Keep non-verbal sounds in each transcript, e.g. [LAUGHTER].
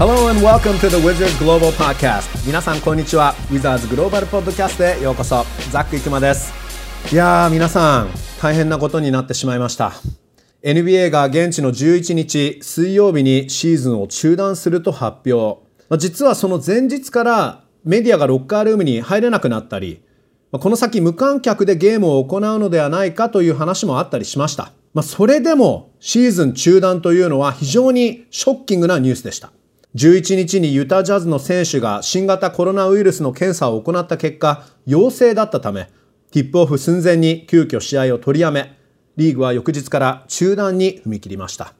Hello and welcome to the Wizards Global Podcast. 皆さんこんにちは。Wizards グローバルポッドキャストへようこそ。ザック・イクマです。いやー皆さん大変なことになってしまいました。NBA が現地の11日水曜日にシーズンを中断すると発表。実はその前日からメディアがロッカールームに入れなくなったりこの先無観客でゲームを行うのではないかという話もあったりしました。まあ、それでもシーズン中断というのは非常にショッキングなニュースでした。11日にユタジャズの選手が新型コロナウイルスの検査を行った結果、陽性だったため、ティップオフ寸前に急遽試合を取りやめ、リーグは翌日から中断に踏み切りました。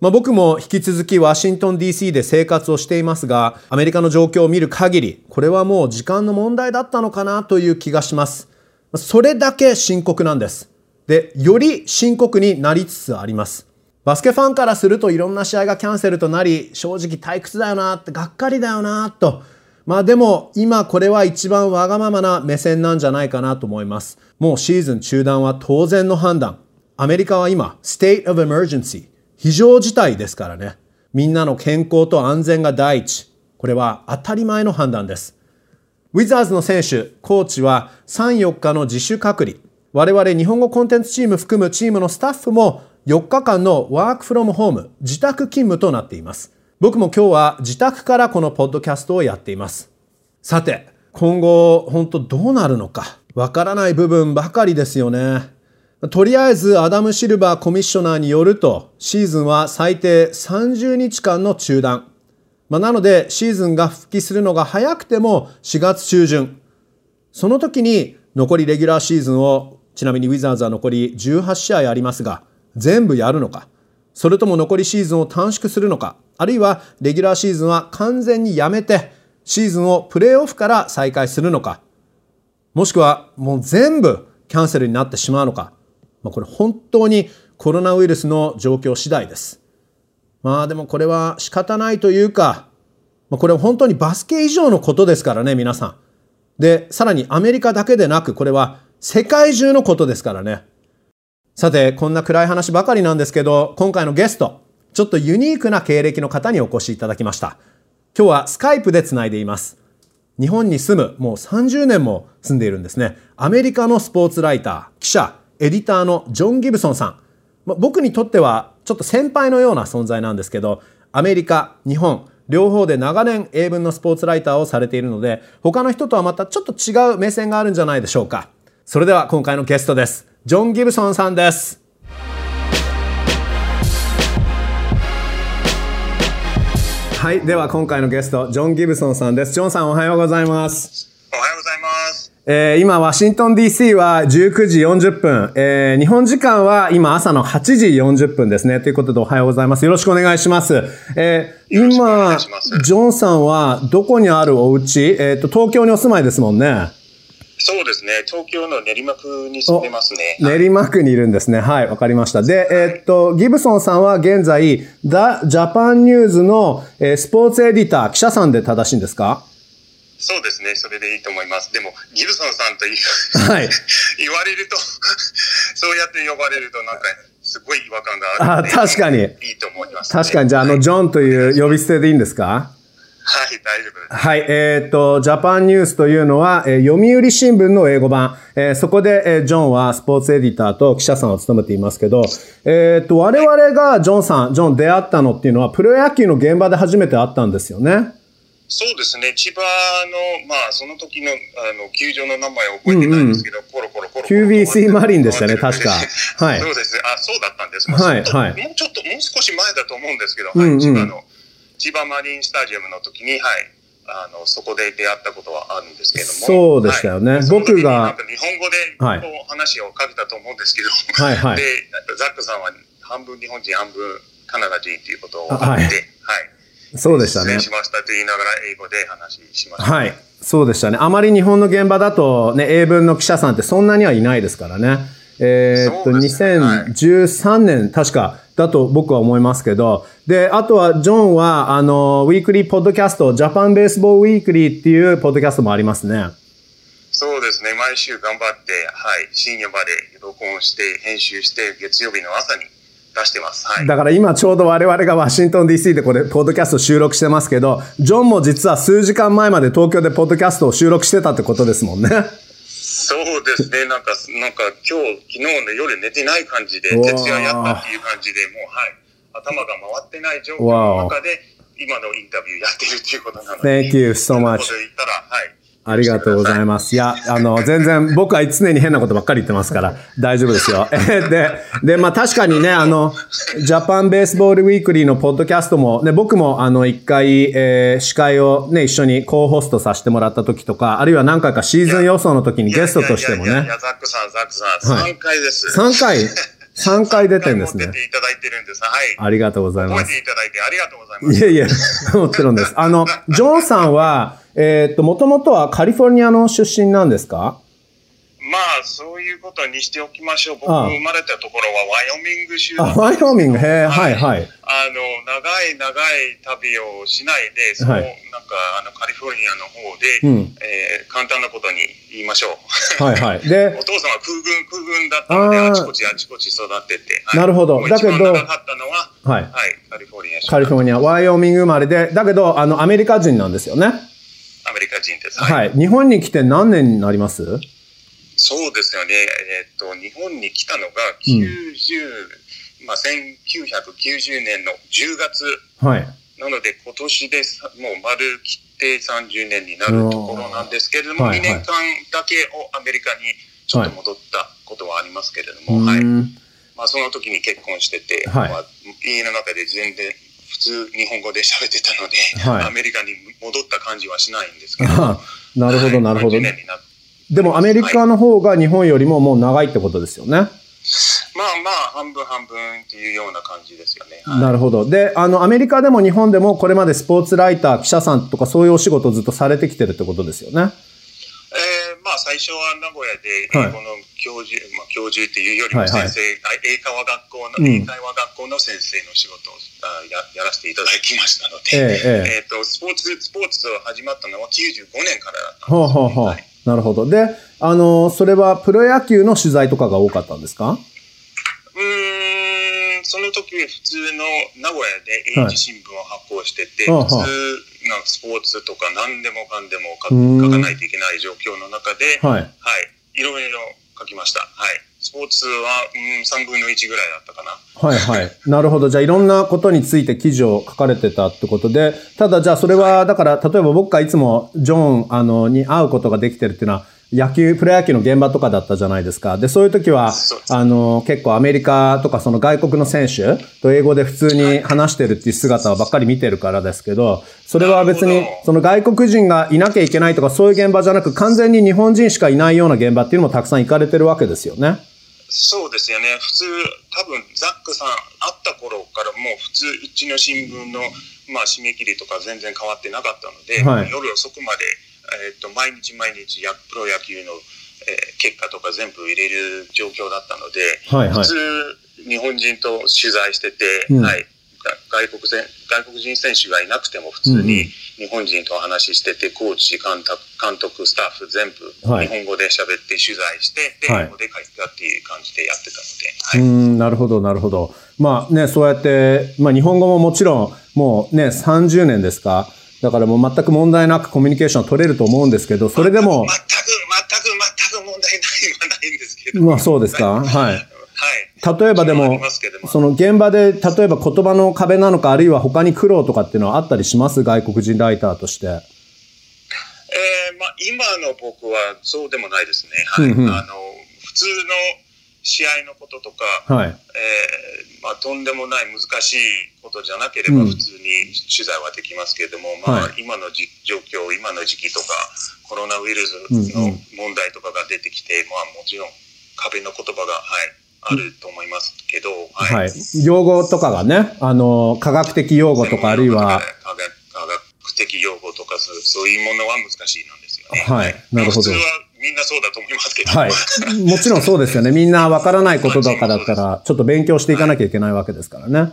まあ、僕も引き続きワシントン DC で生活をしていますが、アメリカの状況を見る限り、これはもう時間の問題だったのかなという気がします。それだけ深刻なんです。で、より深刻になりつつあります。バスケファンからするといろんな試合がキャンセルとなり、正直退屈だよなって、がっかりだよなと。まあでも今これは一番わがままな目線なんじゃないかなと思います。もうシーズン中断は当然の判断。アメリカは今、state of emergency。非常事態ですからね。みんなの健康と安全が第一。これは当たり前の判断です。ウィザーズの選手、コーチは3、4日の自主隔離。我々日本語コンテンツチーム含むチームのスタッフも4日間のワークフロムホーム、自宅勤務となっています。僕も今日は自宅からこのポッドキャストをやっています。さて、今後本当どうなるのか、わからない部分ばかりですよね。とりあえずアダム・シルバーコミッショナーによると、シーズンは最低30日間の中断。まあ、なので、シーズンが復帰するのが早くても4月中旬。その時に残りレギュラーシーズンを、ちなみにウィザーズは残り18試合ありますが、全部やるのか、それとも残りシーズンを短縮するのか、あるいはレギュラーシーズンは完全にやめて、シーズンをプレーオフから再開するのか、もしくはもう全部キャンセルになってしまうのか、まあ、これ本当にコロナウイルスの状況次第です。まあでもこれは仕方ないというか、まあ、これは本当にバスケ以上のことですからね、皆さん。で、さらにアメリカだけでなく、これは世界中のことですからね。さて、こんな暗い話ばかりなんですけど、今回のゲスト、ちょっとユニークな経歴の方にお越しいただきました。今日はスカイプでつないでいます。日本に住む、もう30年も住んでいるんですね。アメリカのスポーツライター、記者、エディターのジョン・ギブソンさん。ま僕にとってはちょっと先輩のような存在なんですけど、アメリカ、日本、両方で長年英文のスポーツライターをされているので、他の人とはまたちょっと違う目線があるんじゃないでしょうか。それでは今回のゲストです。ジョン・ギブソンさんです。はい。では今回のゲスト、ジョン・ギブソンさんです。ジョンさんおはようございます。おはようございます。えー、今、ワシントン DC は19時40分。えー、日本時間は今朝の8時40分ですね。ということでおはようございます。よろしくお願いします。えー、今、ジョンさんはどこにあるお家？えっ、ー、と、東京にお住まいですもんね。そうですね。東京の練馬区に住んでますね。練馬区にいるんですね。はい、わかりました。で、えー、っと、ギブソンさんは現在、 The Japan News の、えー、スポーツエディター、記者さんで正しいんですか？そうですね。それでいいと思います。でも、ギブソンさんという、はい、[LAUGHS] 言われると、[LAUGHS] そうやって呼ばれると、なんか、すごい違和感があるあ、確かに。いいと思います、ね、確かに。じゃあ、あの、ジョンという呼び捨てでいいんですか？はい、大丈夫です。はい、えっ、と、ジャパンニュースというのは、えー、読売新聞の英語版。えー、そこで、えー、ジョンはスポーツエディターと記者さんを務めていますけど、えっ、と、我々がジョンさん、ジョン出会ったのっていうのは、プロ野球の現場で初めて会ったんですよね。そうですね。千葉の、まあ、その時の、あの、球場の名前を覚えてないんですけど、うんうん、コロコロコロコロ。QBC マリンでしたね、確か。[LAUGHS] はい。そうですね。あ、そうだったんです。まあ、はい、はい。もうちょっと、もう少し前だと思うんですけど、はい、うんうん、千葉の、千葉マリンスタジアムの時に、はい。あの、そこで出会ったことはあるんですけれども。そうでしたよね。はい、僕が。日本語でこう話をかけたと思うんですけど、はいはい、で、ザックさんは半分日本人、半分カナダ人ということを分かって、はい。はい、そうでしたね。失礼しましたと言いながら英語で話しました、ね、はい。そうでしたね。あまり日本の現場だとね、英文の記者さんってそんなにはいないですからね。えー、っと、ね、2013年、確か、だと僕は思いますけど、で、あとは、ジョンは、あの、ウィークリーポッドキャスト、 Japan Baseball Weekly っていうポッドキャストもありますね。そうですね。毎週頑張って、はい、深夜まで録音して、編集して、月曜日の朝に出してます。はい。だから今ちょうど我々がワシントン DC でこれ、ポッドキャスト収録してますけど、ジョンも実は数時間前まで東京でポッドキャストを収録してたってことですもんね。そうですね。なんか、なんか今日、昨日の夜寝てない感じで、徹夜やったっていう感じで、もう、はい。頭が回ってない状況の中で、今のインタビューやってるっていうことなので。Thank you so much. 言ったら、はい。ありがとうございます。いや、あの、全然、僕は常に変なことばっかり言ってますから、大丈夫ですよ。[LAUGHS] で、で、まあ確かにね、あの、 Japan Baseball Weekly のポッドキャストも、ね、僕もあの、一回、えー、司会をね、一緒に co-host させてもらった時とか、あるいは何回かシーズン予想の時にゲストとしてもね。いやいやザックさん、ザックさん、3回です。3回？3回出てるんですね。出ていただいてるんです。はい。ありがとうございます。覚えていただいてありがとうございます。いやいや、もちろんです。あの、ジョンさんは、えっと、もともとはカリフォルニアの出身なんですか？まあ、そういうことにしておきましょう。僕、生まれたところはワイオミング州あ、ワイオミング、へえ、はい、はい。あの、長い長い旅をしないで、その、はい、なんか、あの、カリフォルニアの方で、うん、えー、簡単なことに言いましょう。はい、はい。で、[LAUGHS] お父さんは空軍、空軍だったので、あちこちあちこち育ってて。はい、なるほど。だけど、長かったのは、はい、はい、カリフォルニアカリフォルニア、ワイオミング生まれで、だけど、あの、アメリカ人なんですよね。アメリカ人です。はい。日本に来て何年になります？そうですよね。えっ、と、日本に来たのが90、うん、まあ、1990年の10月。はい。なので、今年でもう丸切って30年になるところなんですけれども、2年間だけをアメリカにちょっと戻ったことはありますけれども、はい。まあ、その時に結婚してて、はい、まあ、家の中で全然普通日本語で喋ってたので、はい、[LAUGHS] アメリカに戻った感じはしないんですけど。なるほど、なるほど。でもアメリカの方が日本よりももう長いってことですよね。まあまあ、半分半分っていうような感じですよね。はい、なるほど。で、あの、アメリカでも日本でもこれまでスポーツライター、記者さんとかそういうお仕事をずっとされてきてるってことですよね。えー、まあ最初は名古屋で英語の教授、はい、まあ教授っていうよりも先生、はいはい、英会話学校の、英会話学校の先生の仕事をややらせていただきましたので、えー、えー、と、スポーツ、スポーツを始まったのは95年からだったんです、ね。ほうほうほう。はいなるほど。で、あの、それはプロ野球の取材とかが多かったんですか？うーん、その時普通の名古屋で英字新聞を発行してて、はい、普通なスポーツとか何でもかんでも書かないといけない状況の中で、はい、はい、いろいろ書きました。はい。スポーツは、うん、3分の1ぐらいだったかな。はいはい。[LAUGHS] なるほど。じゃあいろんなことについて記事を書かれてたってことで、ただじゃあそれは、だから、例えば僕がいつもジョン、あの、に会うことができてるっていうのは、野球、プロ野球の現場とかだったじゃないですか。で、そういう時は、あの、結構アメリカとかその外国の選手と英語で普通に話してるっていう姿ばっかり見てるからですけど、それは別に、その外国人がいなきゃいけないとかそういう現場じゃなく、完全に日本人しかいないような現場っていうのもたくさん行かれてるわけですよね。そうですよね。普通、多分ザックさん会った頃からもう普通、うちの新聞の、まあ、締め切りとか全然変わってなかったので、はい、夜遅くまでえーと、毎日毎日やプロ野球の、えー、結果とか全部入れる状況だったので、はいはい、普通日本人と取材してて、うん、はい、外国外国人選手がいなくても普通に日本人とお話ししてて、コーチ監督監督スタッフ全部日本語で喋って取材して、はい、英語で書いたっていう感じでやってたので、はい、うんなるほどなるほどまあねそうやって、まあ、日本語ももちろんもうね30年ですかだからもう全く問題なくコミュニケーション取れると思うんですけど、それでも。全く、全く、全く問題ないはないんですけど。まあそうですか。はい。はい。例えばでも、その現場で、例えば言葉の壁なのか、あるいは他に苦労とかっていうのはあったりします？外国人ライターとして。えー、まあ今の僕はそうでもないですね。はい。あの、普通の試合のこととか、はい、えー、まあ、とんでもない難しいことじゃなければ普通に取材はできますけれども、うん、まあ、今のじ状況、今の時期とか、コロナウイルスの問題とかが出てきて、うんうん、まあ、もちろん壁の言葉が、はい、あると思いますけど、はい。はい、用語とかがね、あの、科学的用語とか、あるいは、科学的用語とかそう、そういうものは難しいなんですよね。はい。なるほど。普通はみんなそうだと思いますけど。はい。もちろんそうですよね。みんなわからないことだからだったら、ちょっと勉強していかなきゃいけないわけですからね。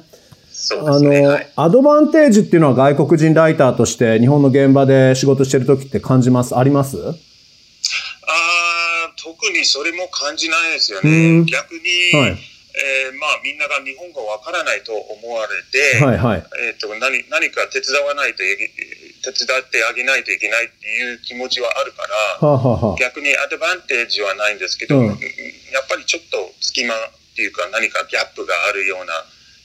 そうですね。あの、はい、アドバンテージっていうのは外国人ライターとして日本の現場で仕事してる時って感じます？あります？あ特にそれも感じないですよね。逆に、はい、えー、まあ、みんなが日本語わからないと思われて、はいはい、えっ、ー、と、何、何か手伝わないと手伝ってあげないといけないっていう気持ちはあるから、ははは逆にアドバンテージはないんですけど、うん、やっぱりちょっと隙間っていうか何かギャップがあるような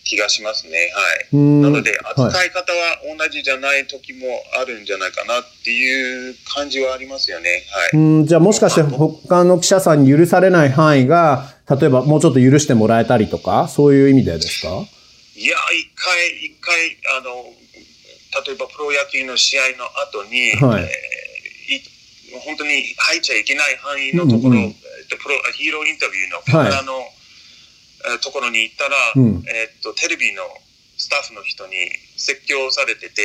気がしますね。はい。なので、扱い方は同じじゃない時もあるんじゃないかなっていう感じはありますよね。はい。うん、じゃあもしかして他の記者さんに許されない範囲が、例えばもうちょっと許してもらえたりとか、そういう意味でですか？いや、一回、一回、あの、例えばプロ野球の試合の後に、はい、えー、本当に入っちゃいけない範囲のところ、うんうん、プロヒーローインタビューのカメラの、はい、ところに行ったら、うん、えー、っと、テレビのスタッフの人に説教されてて、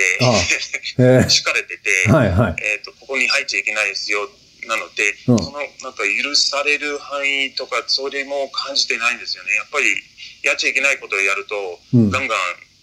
敷か [LAUGHS] れてて、はいはい、えー、っと、ここに入っちゃいけないですよなので、うん、そのなんか許される範囲とかそれも感じてないんですよね。やっぱりやっちゃいけないことをやると、うん、ガンガン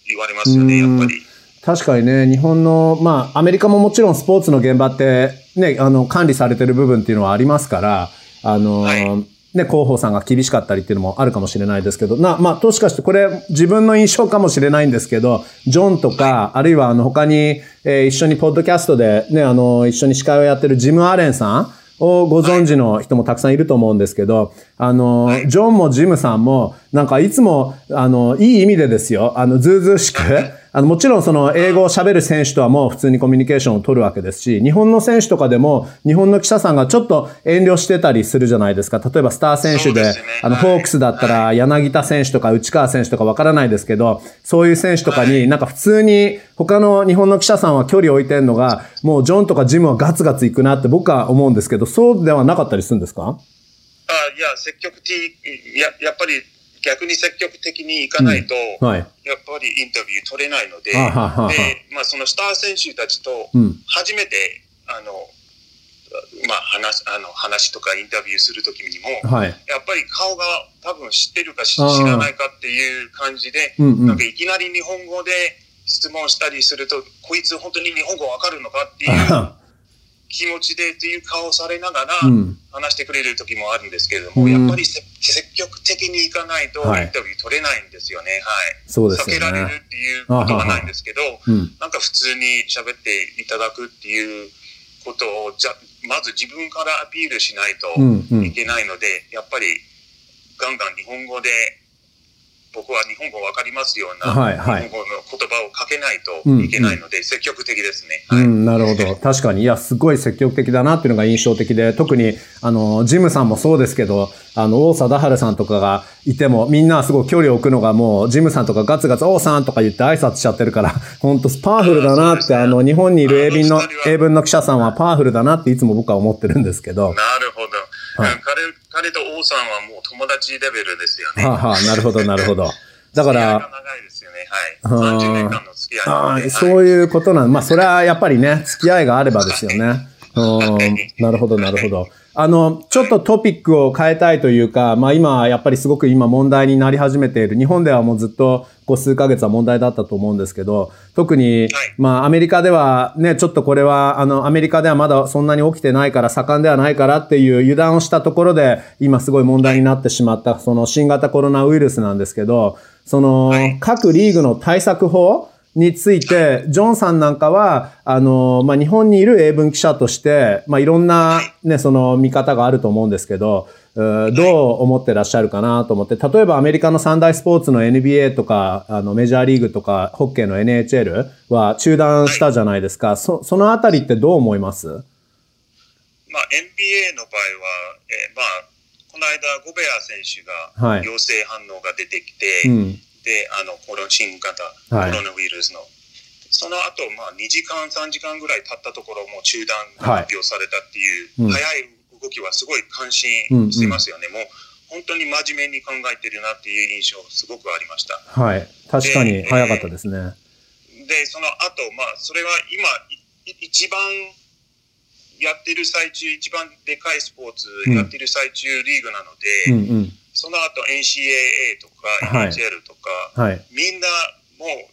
言われますよねやっぱり。確かにね、日本の、まあ、アメリカももちろんスポーツの現場って、ね、あの、管理されてる部分っていうのはありますから、あの、はい、ね、広報さんが厳しかったりっていうのもあるかもしれないですけど、な、まあ、もしかしてこれ自分の印象かもしれないんですけど、ジョンとか、あるいはあの他に、えー、一緒にポッドキャストでね、あの、一緒に司会をやってるジム・アレンさん、をご存知の人もたくさんいると思うんですけど、あの、ジョンもジムさんも、なんかいつも、あの、いい意味でですよ、あの、ずうずうしく、あの、もちろんその英語を喋る選手とはもう普通にコミュニケーションを取るわけですし、日本の選手とかでも、日本の記者さんがちょっと遠慮してたりするじゃないですか。例えばスター選手で、でね、あの、ホークスだったら柳田選手とか内川選手とかわからないですけど、そういう選手とかになんか普通に他の日本の記者さんは距離を置いてるのが、もうジョンとかジムはガツガツ行くなって僕は思うんですけど、そうではなかったりするんですか？あいや、積極的、や、やっぱり逆に積極的に行かないと、うん。はい、やっぱりインタビュー取れないので、で、まあ、そのスター選手たちと初めて、うん、あの、まあ、話あの話とかインタビューするときにも、はい、やっぱり顔が多分知ってるか知らないかっていう感じで、うんうん、なんかいきなり日本語で質問したりすると、こいつ本当に日本語わかるのかっていう [LAUGHS] 気持ちでという顔されながら話してくれる時もあるんですけれども、うん、やっぱり積極的に行かないとインタビュー取れないんですよね。はい。そうですね。避けられるっていうことはないんですけど、なんか普通に喋っていただくっていうことを、じゃ、まず自分からアピールしないといけないので、うんうん、やっぱりガンガン日本語で僕は日本語わかりますような、はいはい、日本語の言葉をかけないといけないので、積極的ですね。はい、うん、なるほど。[LAUGHS] 確かに、いや、すごい積極的だなっていうのが印象的で、特に、あの、ジムさんもそうですけど、あの、王貞治さんとかがいても、みんなすごい距離を置くのがもう、ジムさんとかガツガツ、王さんとか言って挨拶しちゃってるから、[LAUGHS] 本当パワフルだなって、あの、日本にいる英文の、英文の記者さんはパワフルだなっていつも僕は思ってるんですけど。なる。はい、[LAUGHS] 彼、彼と王さんはもう友達レベルですよね。はあ、はあ、なるほど、[LAUGHS] なるほど。だから、長いですよね。はい。30年間の付き合い、ああ、そういうことなんまあ、それはやっぱりね、付き合いがあればですよね。[LAUGHS] なるほど、なるほど。あの、ちょっとトピックを変えたいというか、まあ今、やっぱりすごく今問題になり始めている。日本ではもうずっとこう数ヶ月は問題だったと思うんですけど、特に、まあアメリカではね、ちょっとこれは、あの、アメリカではまだそんなに起きてないから盛んではないからっていう油断をしたところで、今すごい問題になってしまった、その新型コロナウイルスなんですけど、その、各リーグの対策法について、ジョンさんなんかは、あの、まあ、日本にいる英文記者として、まあ、いろんなね、その見方があると思うんですけど、どう思ってらっしゃるかなと思って、例えばアメリカの三大スポーツの NBA とか、あのメジャーリーグとか、ホッケーの NHL は中断したじゃないですか。そそのあたりってどう思います？まあ、NBA の場合は、えー、まあ、この間、ゴベア選手が陽性反応が出てきて、はいうんで、あの、コロ新型、コロナウイルスの、はい、その後、まあ、2時間、3時間ぐらい経ったところ、もう中断発表されたっていう、はい、早い動きはすごい関心してますよね。うんうん、もう、本当に真面目に考えてるなっていう印象、すごくありました。はい。確かに早かったですね。で、その後、まあ、それは今、一番やってる最中、一番でかいスポーツやってる最中リーグなので、うんうんその後 NCAA とか NHL とか、はい、みんなもう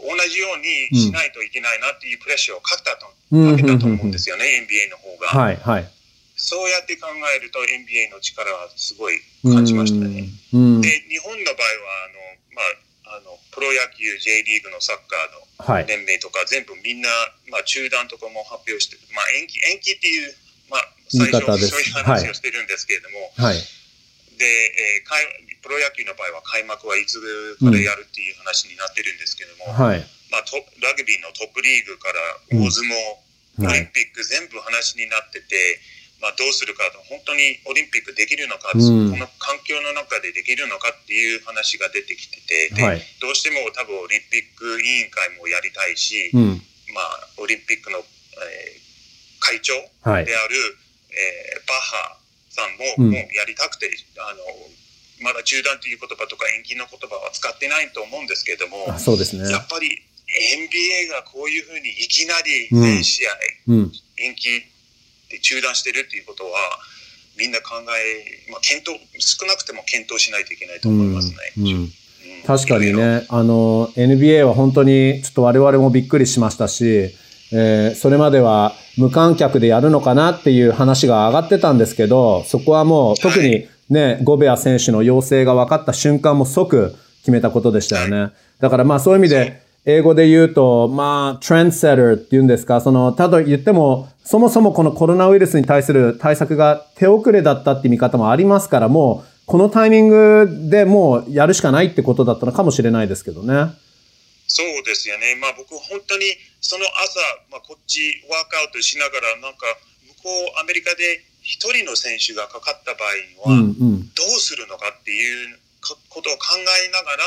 同じようにしないといけないなっていうプレッシャーをかけたと,、かけたと思うんですよね、NBA の方が。はいはい、そうやって考えると NBA の力はすごい感じましたね。で、日本の場合は、あの、まあ、あの、プロ野球、J リーグのサッカーの連盟とか、全部みんな、まあ、中断とかも発表して、まあ、延期、延期っていう、まあ、最初、そういう話をしてるんですけれども、はい、で、えー、プロ野球の場合は開幕はいつからやるっていう話になってるんですけども、はい、まあ、ラグビーのトップリーグから大相撲、オリンピック全部話になってて、まあ、どうするかと本当にオリンピックできるのか、うん、この環境の中でできるのかっていう話が出てきててで、はい、どうしても多分オリンピック委員会もやりたいし、うん、まあ、オリンピックの、えー、会長である、はい、えー、バッハさんも,、もうやりたくてあのまだ中断という言葉とか延期の言葉は使ってないと思うんですけどもそうですね。やっぱり NBA がこういうふうにいきなり全試合延期で中断してるっていうことは、みんな考え、まあ、検討、少なくても検討しないといけないと思いますね。うん。うん。確かにね、あの、NBA は本当にちょっと我々もびっくりしましたし、えー、それまでは無観客でやるのかなっていう話が上がってたんですけど、そこはもう特にね、はい、ゴベア選手の要請が分かった瞬間も即決めたことでしたよね。だからまあそういう意味で、英語で言うと、まあ、トレンドセッターって言うんですか、その、ただ言っても、そもそもこのコロナウイルスに対する対策が手遅れだったって見方もありますから、もう、このタイミングでもうやるしかないってことだったのかもしれないですけどね。そうですよね。まあ僕本当にその朝、まあこっちワークアウトしながら、なんか向こうアメリカで一人の選手がかかった場合には、どうするのかっていうことを考えながら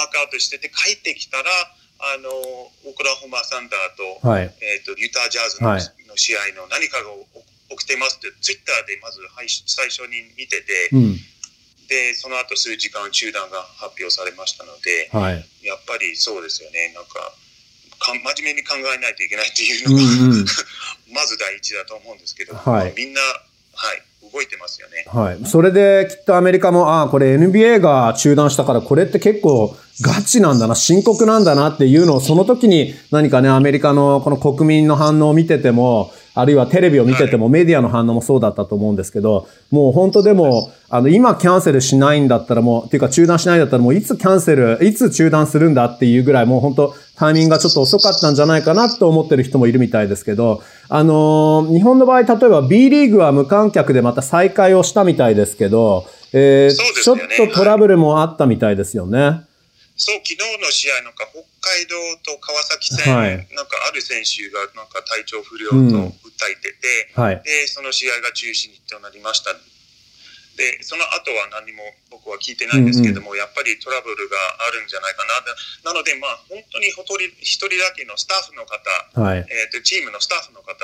ワークアウトしてて帰ってきたら、あのオクラホマ・サンダーと,、はい。えーと、ユタジャズの,、の試合の何かが起きてますってツイッターでまず最初に見てて、うん、でその後数時間中断が発表されましたので、はい、やっぱりそうですよねなんかか真面目に考えないといけないっていうのが、うんうん、[LAUGHS] まず第一だと思うんですけど、はい、みんな、はい、動いてますよね。はい。それできっとアメリカも、ああ、これ NBA が中断したから、これって結構ガチなんだな、深刻なんだなっていうのを、その時に何かね、アメリカのこの国民の反応を見てても、あるいはテレビを見てても、メディアの反応もそうだったと思うんですけど、もう本当でも、あの、今キャンセルしないんだったらもう、っていうか中断しないんだったらもういつキャンセル、いつ中断するんだっていうぐらい、もう本当タイミングがちょっと遅かったんじゃないかなと思ってる人もいるみたいですけど、あのー、日本の場合、例えば B リーグは無観客でまた再開をしたみたいですけど、えー、ね、ちょっとトラブルもあったみたいですよね。そう、昨日の試合なんか北海道と川崎戦、はい、なんかある選手がなんか体調不良と訴えてて、うんはい、で、その試合が中止にとなりました。で、その後は何も僕は聞いてないんですけども、うんうん、やっぱりトラブルがあるんじゃないかな。なので、まあ、本当に一人だけのスタッフの方、はい、えーと、チームのスタッフの方、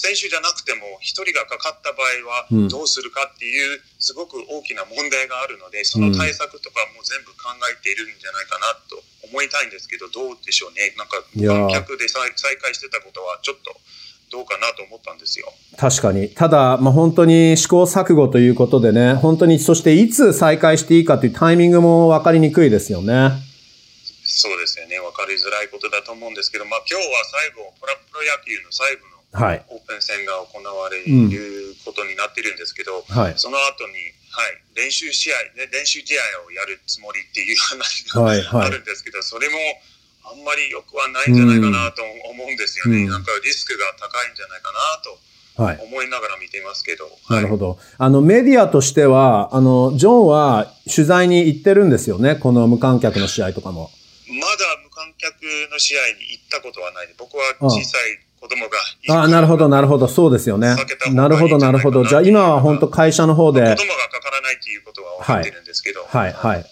選手じゃなくても1人がかかった場合はどうするかっていうすごく大きな問題があるので、その対策とかも全部考えているんじゃないかなと思いたいんですけど、どうでしょうね。なんか観客で再開してたことはちょっとどうかなと思ったんですよ。確かに。ただ、まあ、本当に試行錯誤ということでね、本当に、そしていつ再開していいかというタイミングも分かりにくいですよね。そうですよね。分かりづらいことだと思うんですけど、まあ、今日は最後、プロ野球の最後のはい、オープン戦が行われることになってるんですけど、うんはい、その後に、はい、練習試合、ね、練習試合をやるつもりっていう話が、はいはい、あるんですけど、それもあんまりよくはないんじゃないかなと思うんですよね。うん、なんかリスクが高いんじゃないかなと。はい、思いながら見ていますけど。なるほど。あの、メディアとしては、あの、ジョンは取材に行ってるんですよね。この無観客の試合とかも。まだ無観客の試合に行ったことはない。僕は小さい子供がああ、なるほど、なるほど。そうですよね。なるほど、なるほど。じゃあ今は本当会社の方で。子供がかからないっていうことは分かってるんですけど。はい、はい、はい。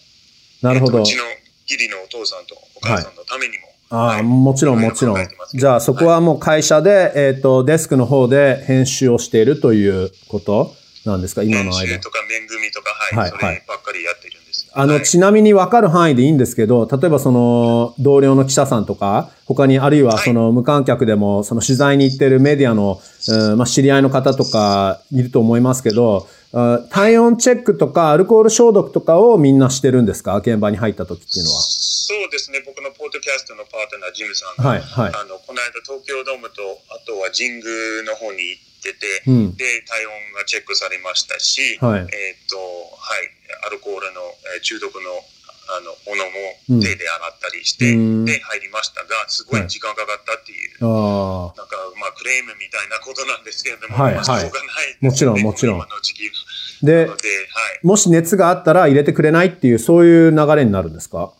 なるほど。うちの義理のお父さんとお母さんのためにも。はい、ああ、もちろん、もちろん。じゃあそこはもう会社で、えっ、ー、と、デスクの方で編集をしているということなんですか、今の間。編集とか面組とか、はい、はい、ばっかりやってるあの、ちなみに分かる範囲でいいんですけど、例えばその、同僚の記者さんとか、他にあるいはその無観客でも、その取材に行ってるメディアの、うん、まあ、知り合いの方とかいると思いますけど、体温チェックとかアルコール消毒とかをみんなしてるんですか？現場に入った時っていうのは。そうですね。僕のポッドキャストのパートナー、ジムさんが、はいはい、あの、この間東京ドームと、あとは神宮の方に行っってて、うん、で、体温がチェックされましたし、はい、えっ、と、はい、アルコールの、えー、中毒のあのものも手で洗ったりして、うん、で入りましたが、すごい時間かかったっていう、はい、なんかまあクレームみたいなことなんですけれども、はいはい、しょうがない、もちろん、もちろん。で、はい、もし熱があったら入れてくれないっていう、そういう流れになるんですか？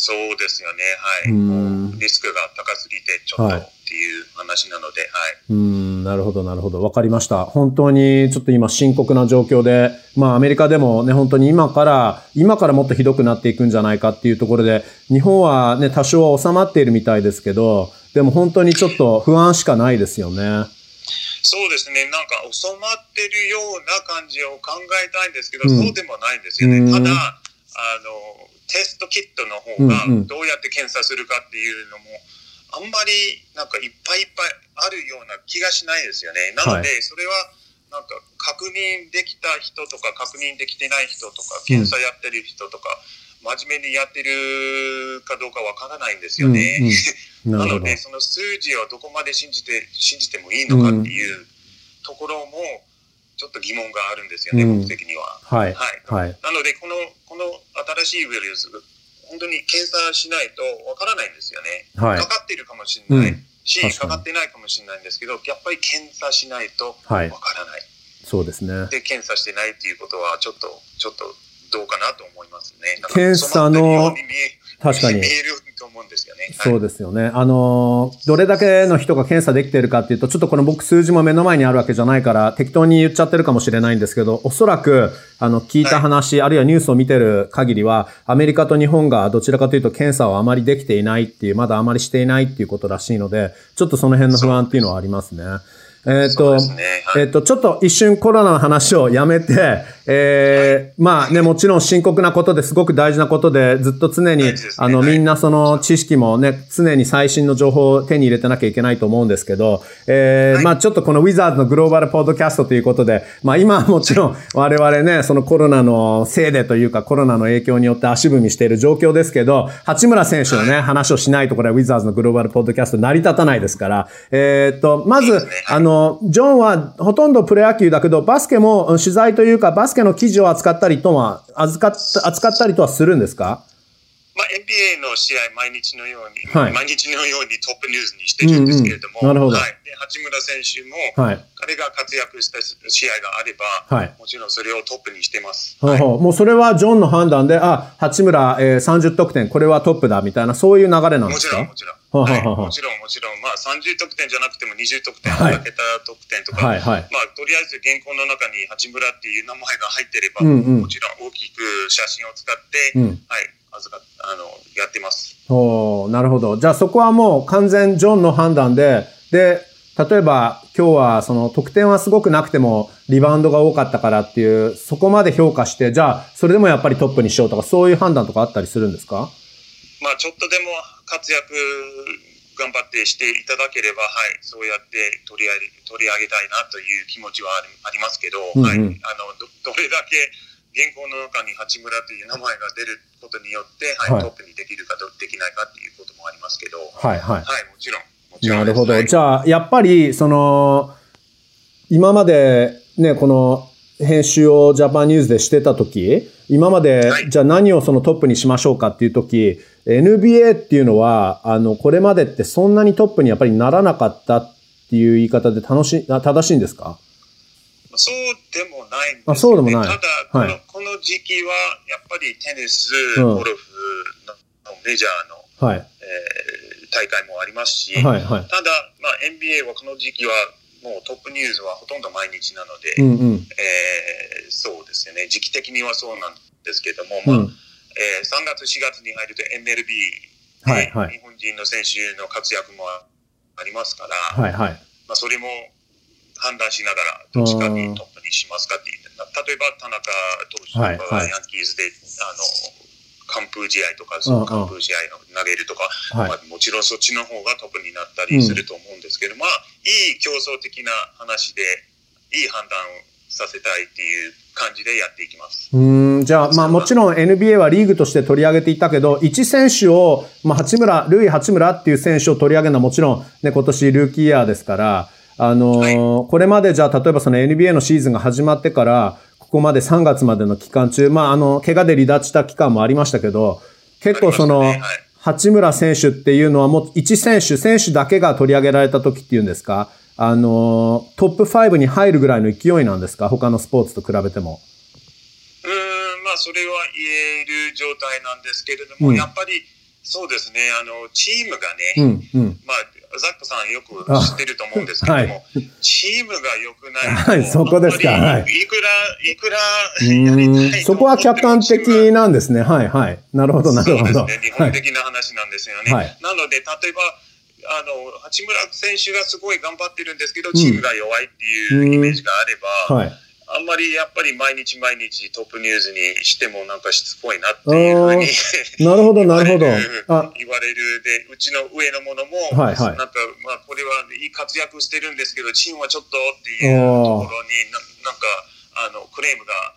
そうですよね、はい。リスクが高すぎて、ちょっとっていう話なので、はい。うん、なるほど、なるほど。わかりました。本当にちょっと今深刻な状況で、まあアメリカでもね、本当に今から、今からもっとひどくなっていくんじゃないかっていうところで、日本はね、多少は収まっているみたいですけど、でも本当にちょっと不安しかないですよね。そうですね、なんか収まってるような感じを考えたいんですけど、うん、そうでもないんですよね。ただ、あの、テストキットの方がどうやって検査するかっていうのも、あんまりなんかいっぱいいっぱいあるような気がしないですよね。なので、それはなんか確認できた人とか確認できてない人とか検査やってる人とか、真面目にやってるかどうかわからないんですよね。うんうん、[LAUGHS] なのでその数字をどこまで信じて信じてもいいのかっていうところもちょっと疑問があるんですよね、うん、僕的には。はい。はい。はい、なので、この、この新しいウイルス、本当に検査しないとわからないんですよね。はい。かかっているかもしれないし、うん、かかってないかもしれないんですけど、やっぱり検査しないとわからない。はい、そうですね。で、検査してないっていうことは、ちょっと、ちょっとどうかなと思いますね。検査の、確かに。見えると思うんですよね。そうですよね。あの、どれだけの人が検査できてるかっていうと、ちょっとこの僕数字も目の前にあるわけじゃないから、適当に言っちゃってるかもしれないんですけど、おそらく、あの、聞いた話、はい、あるいはニュースを見てる限りは、アメリカと日本がどちらかというと検査をあまりできていないっていう、まだあまりしていないっていうことらしいので、ちょっとその辺の不安っていうのはありますね。えっ、ー、と、ね。はい、えっ、ー、と、ちょっと一瞬コロナの話をやめて、えー、まあね、もちろん深刻なことですごく大事なことで、ずっと常に、ね、あの、みんなその知識もね、常に最新の情報を手に入れてなきゃいけないと思うんですけど、えー、はい、まあちょっとこのウィザーズのグローバルポッドキャストということで、まあ今はもちろん我々ね、そのコロナのせいでというかコロナの影響によって足踏みしている状況ですけど、八村選手のね、話をしないとこれはウィザーズのグローバルポッドキャスト成り立たないですから、えー、っと、まず、あの、のジョンはほとんどプロ野球だけど、バスケも取材というか、バスケの記事を扱ったりとは、扱扱ったりとはするんですか？まあ、NBA の試合、毎日のように、はい、毎日のようにトップニュースにしてるんですけれども、うんうん、なるほど、はい、で八村選手も、はい、彼が活躍した試合があれば、はい、もちろんそれをトップにしてます。はい、もうそれはジョンの判断で、あ、八村、えー、30得点、これはトップだみたいな、そういう流れなんですか？もちろん、もちろん。はい、もちろん、もちろん、まあ、30得点じゃなくても20得点、2桁得点とか、はいはい、まあ、とりあえず原稿の中に八村っていう名前が入ってれば、うんうん、もちろん大きく写真を使って、うん、はい、預かあのやってます。おなるほど。じゃあそこはもう完全ジョンの判断で、で、例えば今日はその得点はすごくなくてもリバウンドが多かったからっていう、そこまで評価して、じゃあそれでもやっぱりトップにしようとか、そういう判断とかあったりするんですか？まあちょっとでも活躍頑張ってしていただければ、はい、そうやって取り上げ取り上げたいなという気持ちはありますけど、うんうん、はい、あのどどれだけ原稿の中に八村という名前が出ることによって、はい、はい、トップにできるかできないかっていうこともありますけど、はいはい、はい、もちろん。ろんなるほど。じゃあ、やっぱり、その、今までね、この編集をジャパンニュースでしてた時、今まで、じゃあ何をそのトップにしましょうかっていう時、NBA っていうのは、あの、これまでってそんなにトップにやっぱりならなかったっていう言い方で楽し、正しいんですか？そうでもないんです、ね、あそうでもない。ただこの、はい、この時期はやっぱりテニス、ゴルフのメジャーの、はい。えー、大会もありますし、はいはい、ただ、まあ、NBA はこの時期はもうトップニュースはほとんど毎日なので、うんうん、えー、そうですよね、時期的にはそうなんですけども、まあ、うん、えー、3月、4月に入ると MLB、はいはい、日本人の選手の活躍もありますから、はいはい。まあ、それも判断しながら、どっちかにトップにしますかっていう、例えば田中投手とかがヤンキーズで、あの、完封試合とか、その完封試合を投げるとか、まあ、もちろんそっちの方がトップになったりすると思うんですけど、まあ、いい競争的な話で、いい判断をさせたいっていう感じでやっていきます。うん、じゃあ、まあもちろん NBA はリーグとして取り上げていたけど、1選手を、まあ八村、ルイ八村っていう選手を取り上げるのはもちろんね、今年ルーキーイヤーですから、あのーはい、これまでじゃあ、例えばその NBA のシーズンが始まってから、ここまで3月までの期間中、まあ、あの、怪我で離脱した期間もありましたけど、結構その、ね。はい、八村選手っていうのはもう一選手、選手だけが取り上げられた時っていうんですかあの、トップ5に入るぐらいの勢いなんですか他のスポーツと比べても。うん、まあ、それは言える状態なんですけれども、うん、やっぱり、そうですね、あの、チームがね、うんうん、まあ、ザックさんよく知ってると思うんですけども、はい、チームが良くないと、はい、そこですか。はい。いくら、いくらやりたいそこは客観的なんですね。はい、はい。なるほど、なるほど。そうですね。日本的な話なんですよね。はい、なので、例えば、あの、八村選手がすごい頑張ってるんですけど、チームが弱いっていうイメージがあれば、はい。あんまりやっぱり毎日毎日トップニュースにしてもなんかしつこいなっていうふうになるほど、[LAUGHS] なるほど。言われるで、うちの上のものも、はいはい、なんか、まあこれはいい活躍してるんですけど、チームはちょっとっていうところにななんか、あの、クレームが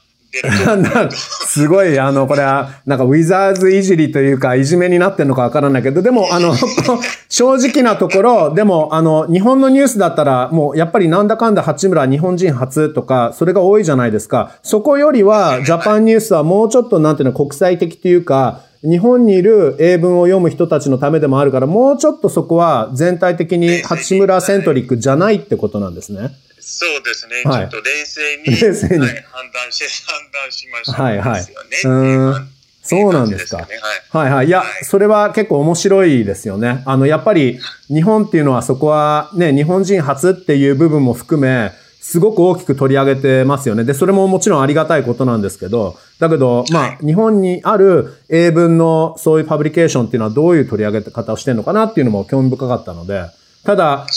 すごい、あの、これは、なんか、ウィザーズいじりというか、いじめになってるのかわからないけど、でも、あの、[LAUGHS] 正直なところ、でも、あの、日本のニュースだったら、もう、やっぱりなんだかんだ八村日本人初とか、それが多いじゃないですか。そこよりは、ジャパンニュースはもうちょっと、なんていうの、国際的というか、日本にいる英文を読む人たちのためでもあるから、もうちょっとそこは全体的に八村セントリックじゃないってことなんですね。そうですね、はい、ちょっと冷静に冷静に、はい、判断し、判断しました、ね、はいはい。うんそうなんですか。すね、はい、はいはい。いや、はい、それは結構面白いですよね。あの、やっぱり日本っていうのはそこはね、日本人初っていう部分も含め、すごく大きく取り上げてますよね。で、それももちろんありがたいことなんですけど、だけど、まあ、日本にある英文のそういうパブリケーションっていうのはどういう取り上げ方をしてるのかなっていうのも興味深かったので、ただ、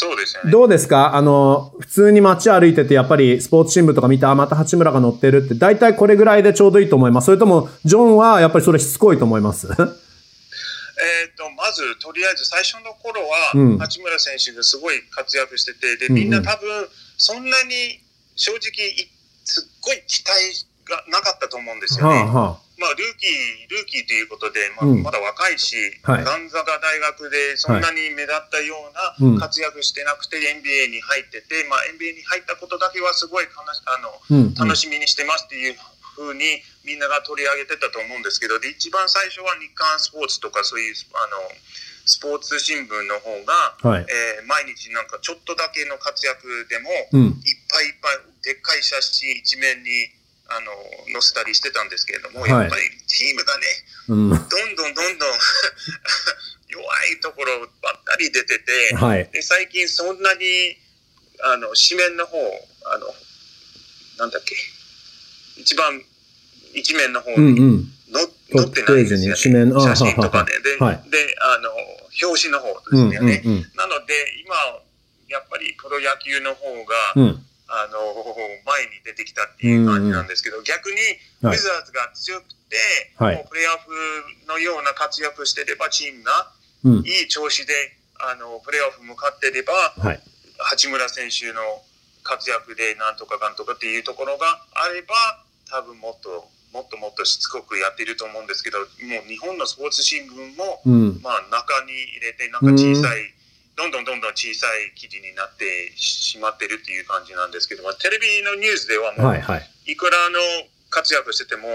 ね、どうですか？あの、普通に街歩いてて、やっぱりスポーツ新聞とか見て、あ、また八村が乗ってるって、大体これぐらいでちょうどいいと思います。それとも、ジョンはやっぱりそれしつこいと思います？えっと、まず、とりあえず最初の頃は、うん、八村選手がすごい活躍してて、で、みんな多分、そんなに正直、すっごい期待がなかったと思うんですよね。はあはあまあ、ルーキー、ルーキーということで、まあ、まだ若いし、はい、ガンザが大学でそんなに目立ったような活躍してなくて、NBA に入ってて、まあ、NBA に入ったことだけはすごいあの、楽しみにしてますっていうふうにみんなが取り上げてたと思うんですけど、で、一番最初は日刊スポーツとかそういう、あの、スポーツ新聞の方が、はい、えー、毎日なんかちょっとだけの活躍でも、うん、いっぱいいっぱいでっかい写真一面にあの載せたりしてたんですけれども、はい、やっぱりチームがね、うん、どんどんどんどん [LAUGHS] 弱いところばっかり出てて、はい、で最近そんなにあの紙面の方あのなんだっけ一番一面の方に載、うん、ってないんですよね。写真とかねではい、であの表紙の方ですよね、うんうんうん、なので今やっぱりプロ野球の方が、うんあの、前に出てきたっていう感じなんですけど、うんうん、逆に、ウィザーズが強くて、はい、もうプレーオフのような活躍してれば、チームがいい調子で、あの、プレーオフ向かってれば、はい、八村選手の活躍でなんとかかんとかっていうところがあれば、多分もっと、もっともっとしつこくやっていると思うんですけど、もう日本のスポーツ新聞も、うん、まあ中に入れて、なんか小さい、うんどんどんどんどん小さい記事になってしまってるっていう感じなんですけども、テレビのニュースではもう、はいはい、いくらの活躍してても、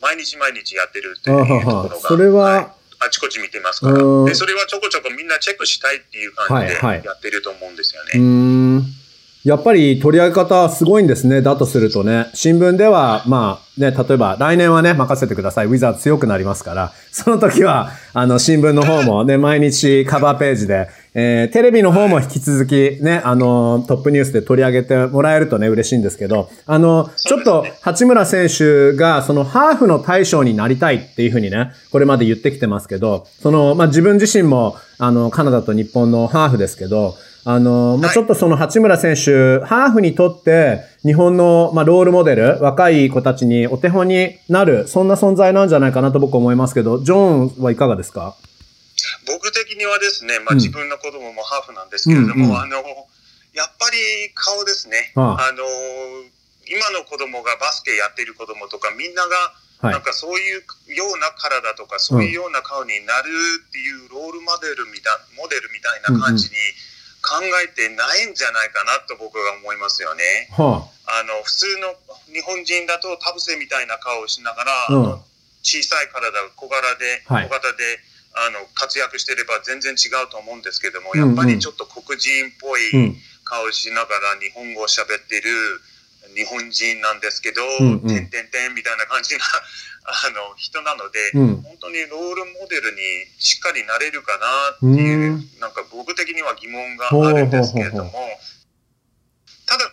毎日毎日やってるっていうところが、それは、はいあちこち見てますから。で、それはちょこちょこみんなチェックしたいっていう感じでやってると思うんですよね。はいはいやっぱり取り上げ方すごいんですね。だとするとね。新聞では、まあね、例えば来年はね、任せてください。ウィザーズ強くなりますから、その時は、あの、新聞の方もね、毎日カバーページで、えー、テレビの方も引き続きね、あの、トップニュースで取り上げてもらえるとね、嬉しいんですけど、あの、ちょっと、八村選手が、そのハーフの対象になりたいっていうふうにね、これまで言ってきてますけど、その、まあ、自分自身も、あの、カナダと日本のハーフですけど、あの、まあ、ちょっとその八村選手、ハーフにとって日本の、まあ、ロールモデル、若い子たちにお手本になる、そんな存在なんじゃないかなと僕思いますけど、ジョンはいかがですか？僕的にはですね、まあ、自分の子供もハーフなんですけれども、うんうん、あの、やっぱり顔ですね。ああ。の、今の子供がバスケやってる子供とかみんなが、なんかそういうような体とか、そういうような顔になるっていうロールモデルみたモデルみたいな感じに、考えてないんじゃないかなと僕は思いますよね。はあ、あの普通の日本人だと田臥みたいな顔をしながら、うん、小さい体小柄で、小型であの活躍してれば全然違うと思うんですけども、やっぱりちょっと黒人っぽい顔をしながら日本語を喋ってる日本人なんですけど、うんうん、てんてんてんみたいな感じな [LAUGHS] あの人なので、うん、本当にロールモデルにしっかりなれるかなっていう、うん、なんか僕的には疑問があるんですけれども、ただ、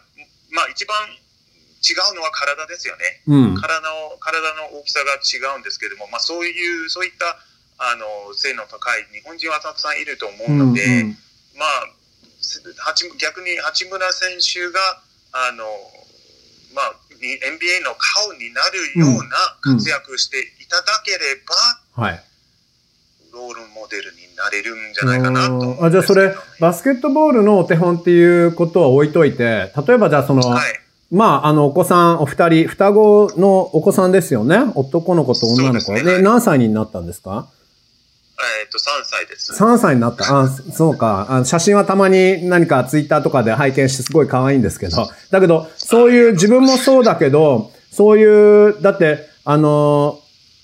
まあ一番違うのは体ですよね。うん、体の体の大きさが違うんですけども、まあそういう、そういったあの背の高い日本人はたくさんいると思うので、うんうん、まあ逆に八村選手があのまあ、NBA の顔になるような活躍していただければ、はい、ロールモデルになれるんじゃないかなと、ね、あじゃあそれ、バスケットボールのお手本っていうことは置いといて、例えばじゃあその、はい、まあ、あの、お子さん、お二人、双子のお子さんですよね？男の子と女の子。で、ね。はい、何歳になったんですか？えっ、と、3歳です。3歳になった。あ、そうか。あ写真はたまに何かツイッターとかで拝見してすごい可愛いんですけど。だけど、そういう、自分もそうだけど、そういう、だって、あの、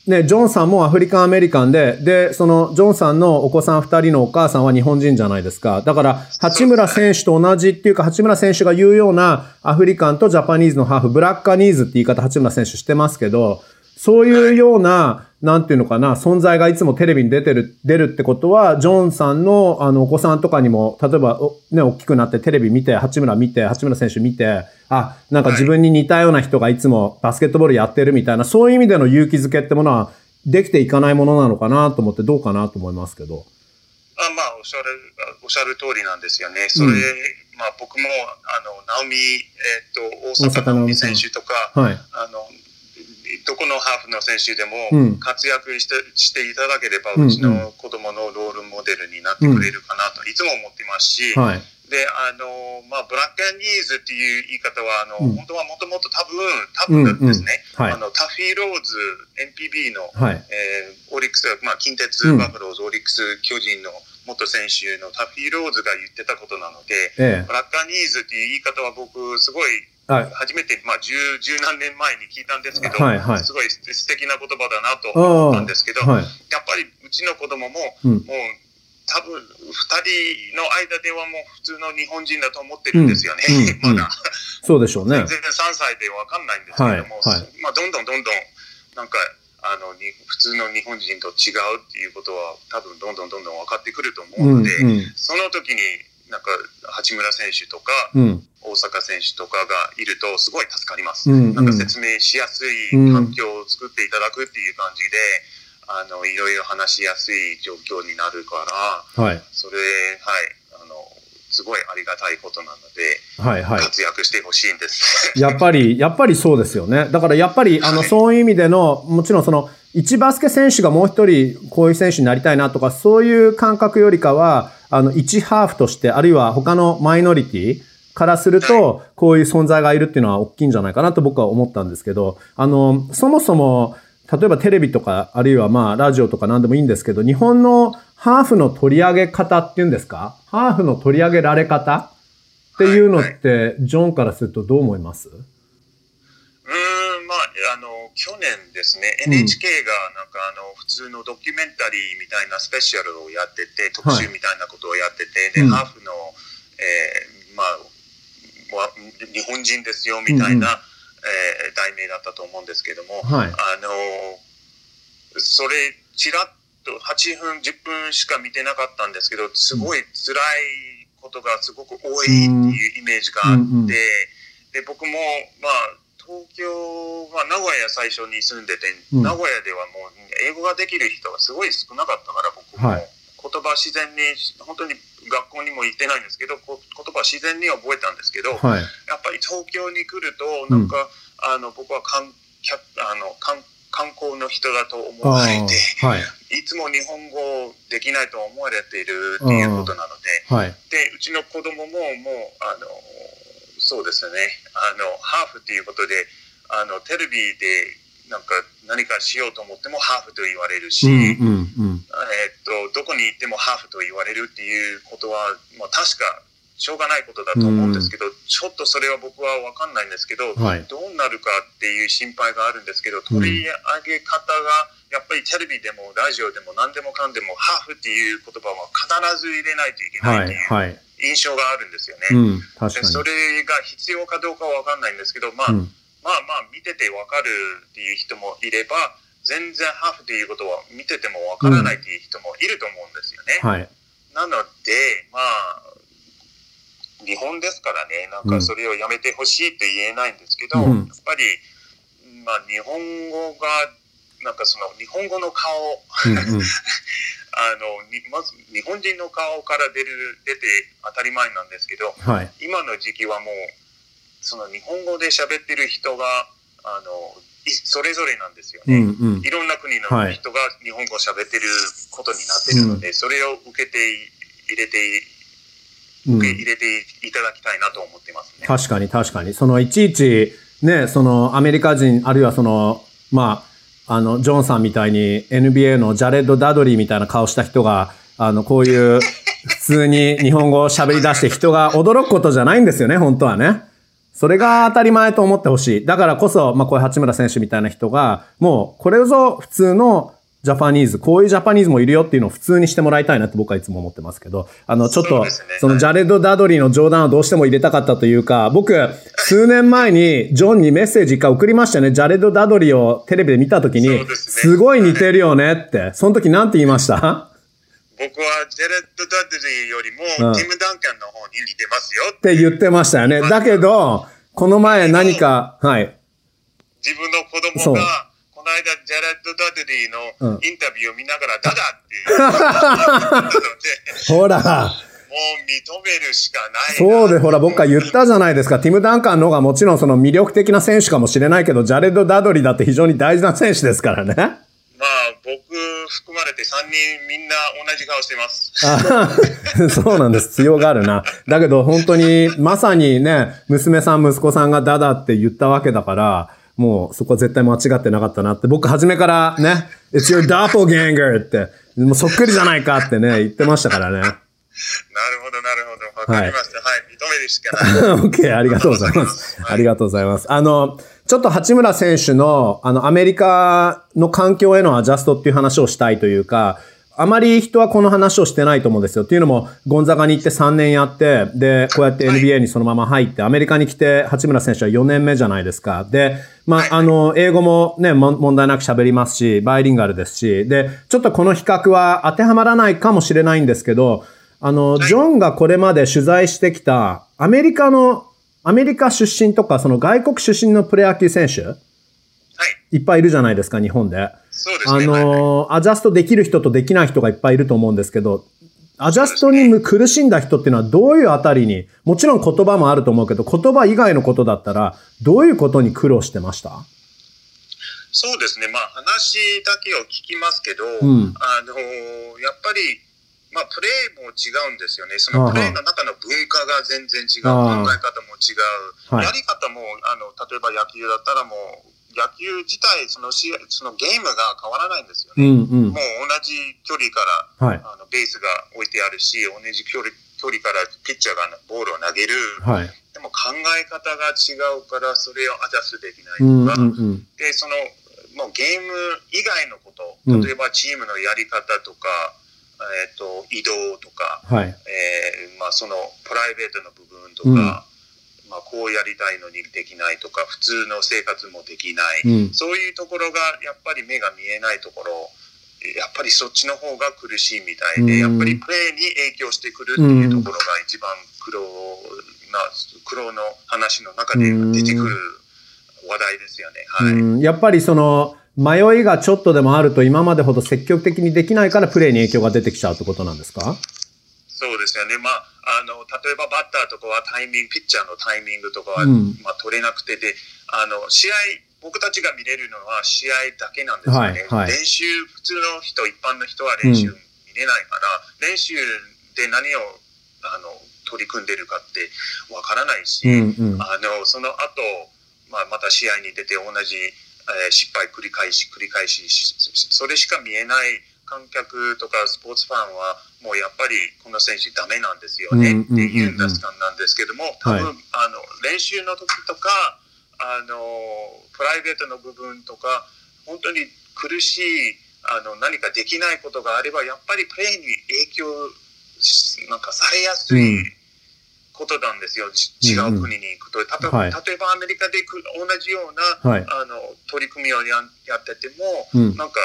ね、ジョンさんもアフリカンアメリカンで、で、その、ジョンさんのお子さん二人のお母さんは日本人じゃないですか。だから、八村選手と同じっていうか、八村選手が言うようなアフリカンとジャパニーズのハーフ、ブラッカニーズって言い方八村選手してますけど、そういうような、なんていうのかな、存在がいつもテレビに出てる、出るってことは、ジョンさんの、あの、お子さんとかにも、例えば、ね、大きくなってテレビ見て、八村見て、八村選手見て、あ、なんか自分に似たような人がいつもバスケットボールやってるみたいな、そういう意味での勇気づけってものは、できていかないものなのかなと思って、どうかなと思いますけど。あまあ、おっしゃる、おっしゃる通りなんですよね。それ、うん、まあ僕も、あの、ナオミ、えっ、ー、と、大阪ナオミ選手とか、はい、あの、どこのハーフの選手でも活躍して,、していただければ、うちの子供のロールモデルになってくれるかなといつも思ってますし、はい、であのまあ、 Blackanese っていう言い方はあの、うん、本当はもともと多分多分ですね、うんうん。はい、あのタフィーローズ NPB の、はい、えー、オリックス、まあ、近鉄バファローズ、オリックス巨人の元選手のタフィーローズが言ってたことなので、ええ、 Blackanese っていう言い方は僕すごい初めて、まあ、十、十何年前に聞いたんですけど、はいはい、すごい素敵な言葉だなと思ったんですけど、はい、やっぱりうちの子供も、うん、もう、多分、二人の間ではもう普通の日本人だと思ってるんですよね、うんうん、[LAUGHS] まだ。そうでしょうね。全然3歳でわかんないんですけども、はいはい、まあ、どんどんどんどん、なんか、あの普通の日本人と違うっていうことは多分どんどんどんどん分かってくると思うので、うんうん、その時になんか八村選手とか、うん、大阪選手とかがいるとすごい助かります、うんうん、なんか説明しやすい環境を作っていただくっていう感じで、あのいろいろ話しやすい状況になるから、はい、それはいあのすごいありがたいことなので、はいはい、活躍してほしいんです。やっぱり、やっぱりそうですよね。だからやっぱり、あの、はい、そういう意味での、もちろんその、一バスケ選手がもう一人、こういう選手になりたいなとか、そういう感覚よりかは、あの、一ハーフとして、あるいは他のマイノリティからすると、こういう存在がいるっていうのは大きいんじゃないかなと僕は思ったんですけど、あの、そもそも、例えばテレビとか、あるいはまあ、ラジオとか何でもいいんですけど、日本のハーフの取り上げ方っていうんですか？ハーフの取り上げられ方？っていうのって、ジョンからするとどう思います？うん、まあ、あの、去年ですね、NHK がなんかあの普通のドキュメンタリーみたいなスペシャルをやってて、特集みたいなことをやってて、で、ハーフの、えー、まあ、日本人ですよみたいな、うんうん、えー、題名だったと思うんですけども、はい、あの、それ、ちらっと8分、10分しか見てなかったんですけど、すごい辛いことがすごく多いっていうイメージがあって、うんうん、で、僕も、まあ、東京は名古屋最初に住んでて、うん、名古屋ではもう英語ができる人がすごい少なかったから僕も、言葉自然に本当に学校にも行ってないんですけど言葉自然に覚えたんですけど、はい、やっぱり東京に来るとなんか、うん、あの僕は観客あの観観光の人だと思われて、はい、いつも日本語できないと思われているっていうことなので、はい、でうちの子供ももうあのそうですねあのハーフっていうことであのテレビでなんか何かしようと思ってもハーフと言われるし、うんうんうん、えー、っとどこに行ってもハーフと言われるっていうことは、まあ、確かしょうがないことだと思うんですけど、ちょっとそれは僕は分かんないんですけど、はい、どうなるかっていう心配があるんですけど、取り上げ方が、やっぱりテレビでもラジオでも何でもかんでも、ハーフっていう言葉は必ず入れないといけないっていう印象があるんですよね。はいはい、でそれが必要かどうかは分かんないんですけど、まあ、うん、まあまあ見てて分かるっていう人もいれば、全然ハーフっていうことは見てても分からないっていう人もいると思うんですよね。はい、なので、まあ、日本ですからね、なんかそれをやめてほしいと言えないんですけど、うん、やっぱり、まあ、日本語が、なんかその日本語の顔、うんうん、[LAUGHS] あのまず日本人の顔から出る出て当たり前なんですけど、はい、今の時期はもうその日本語で喋ってる人があのそれぞれなんですよね、うんうん、いろんな国の人が日本語を喋ってることになってるので、はい、それを受けて入れて受け入れていただきたいなと思ってますね。確かに確かに。そのいちいち、ね、そのアメリカ人、あるいはその、まあ、あの、ジョンさんみたいに NBA のジャレッド・ダドリーみたいな顔した人が、あの、こういう普通に日本語を喋り出して人が驚くことじゃないんですよね、本当はね。それが当たり前と思ってほしい。だからこそ、まあこういう八村選手みたいな人が、もうこれぞ普通のジャパニーズ、こういうジャパニーズもいるよっていうのを普通にしてもらいたいなって僕はいつも思ってますけど、あの、ちょっと、そのジャレッド・ダドリーの冗談をどうしても入れたかったというか、僕、数年前にジョンにメッセージ一回送りましたね。ジャレッド・ダドリーをテレビで見たときに、すごい似てるよねって。その時なんて言いました？僕はジャレッド・ダドリーよりも、ティム・ダンカンの方に似てますよって言ってましたよね。だけど、この前何か、はい。自分の子供が、この間、ジャレッド・ダドリーのインタビューを見ながら、ダダって言 [LAUGHS] ほら。もう認めるしかない。そうで、ほら、僕が言ったじゃないですか。ティム・ダンカンの方がもちろんその魅力的な選手かもしれないけど、ジャレッド・ダドリーだって非常に大事な選手ですからね。まあ、僕含まれて3人みんな同じ顔してます。[LAUGHS] そうなんです。強がるな。だけど本当に、まさにね、娘さん、息子さんがダダって言ったわけだから、もうそこは絶対間違ってなかったなって、僕初めからね、It's your doppelganger って、もうそっくりじゃないかってね、言ってましたからね。なるほど、なるほど。わかりました。はい、はい、認めるしかない。[LAUGHS] OK、ありがとうございます。ありがとうございます。あの、ちょっと八村選手の、あの、アメリカの環境へのアジャストっていう話をしたいというか、あまり人はこの話をしてないと思うんですよ。っていうのも、ゴンザガに行って3年やって、で、こうやって NBA にそのまま入って、アメリカに来て、八村選手は4年目じゃないですか。で、まあ、あの、英語もね、問題なく喋りますし、バイリンガルですし、で、ちょっとこの比較は当てはまらないかもしれないんですけど、あの、ジョンがこれまで取材してきた、アメリカの、アメリカ出身とか、その外国出身のプロ野球選手、はい。いっぱいいるじゃないですか、日本で。そうですね。あの、アジャストできる人とできない人がいっぱいいると思うんですけど、アジャストに苦しんだ人っていうのはどういうあたりに、もちろん言葉もあると思うけど、言葉以外のことだったら、どういうことに苦労してました？そうですね。まあ話だけを聞きますけど、うん、あの、やっぱり、まあプレーも違うんですよね。そのプレーの中の文化が全然違う。考え方も違う。やり方も、あの、例えば野球だったらもう、野球自体その試合そのゲームが変わらないんですよね。うんうん、もう同じ距離から、はい、あのベースが置いてあるし同じ距離距離からピッチャーがボールを投げる、はい、でも考え方が違うからそれをアジャストできないとか、うんうんうん、でそのもうゲーム以外のこと例えばチームのやり方とか、えーと、移動とか、はい、えー、まあ、そのプライベートの部分とか、まあ、こうやりたいのにできないとか普通の生活もできない、うん、そういうところがやっぱり目が見えないところやっぱりそっちの方が苦しいみたいで、やっぱりプレーに影響してくるっていうところが一番苦労な苦労の話の中で出てくる話題ですよね。はい、やっぱりその迷いがちょっとでもあると今までほど積極的にできないからプレーに影響が出てきちゃうってことなんですか？そうですよね。まああの例えばバッターとかはタイミングピッチャーのタイミングとかは、うん、まあ、取れなくてであの試合僕たちが見れるのは試合だけなんですよね、はいはい、練習普通の人一般の人は練習見れないから、うん、練習で何をあの取り組んでるかってわからないし、うんうん、あのその後、まあまた試合に出て同じ、えー、失敗繰り返し繰り返しそれしか見えない観客とかスポーツファンはもうやっぱりこの選手ダメなんですよねっていうんですなんですけども多分、はい、あの練習の時とかあのプライベートの部分とか本当に苦しいあの何かできないことがあればやっぱりプレーに影響なんかされやすいことなんですよ、うん、違う国に行くと、例えば、はい、例えばアメリカで同じような、はい、あの取り組みをややってても、うん、なんか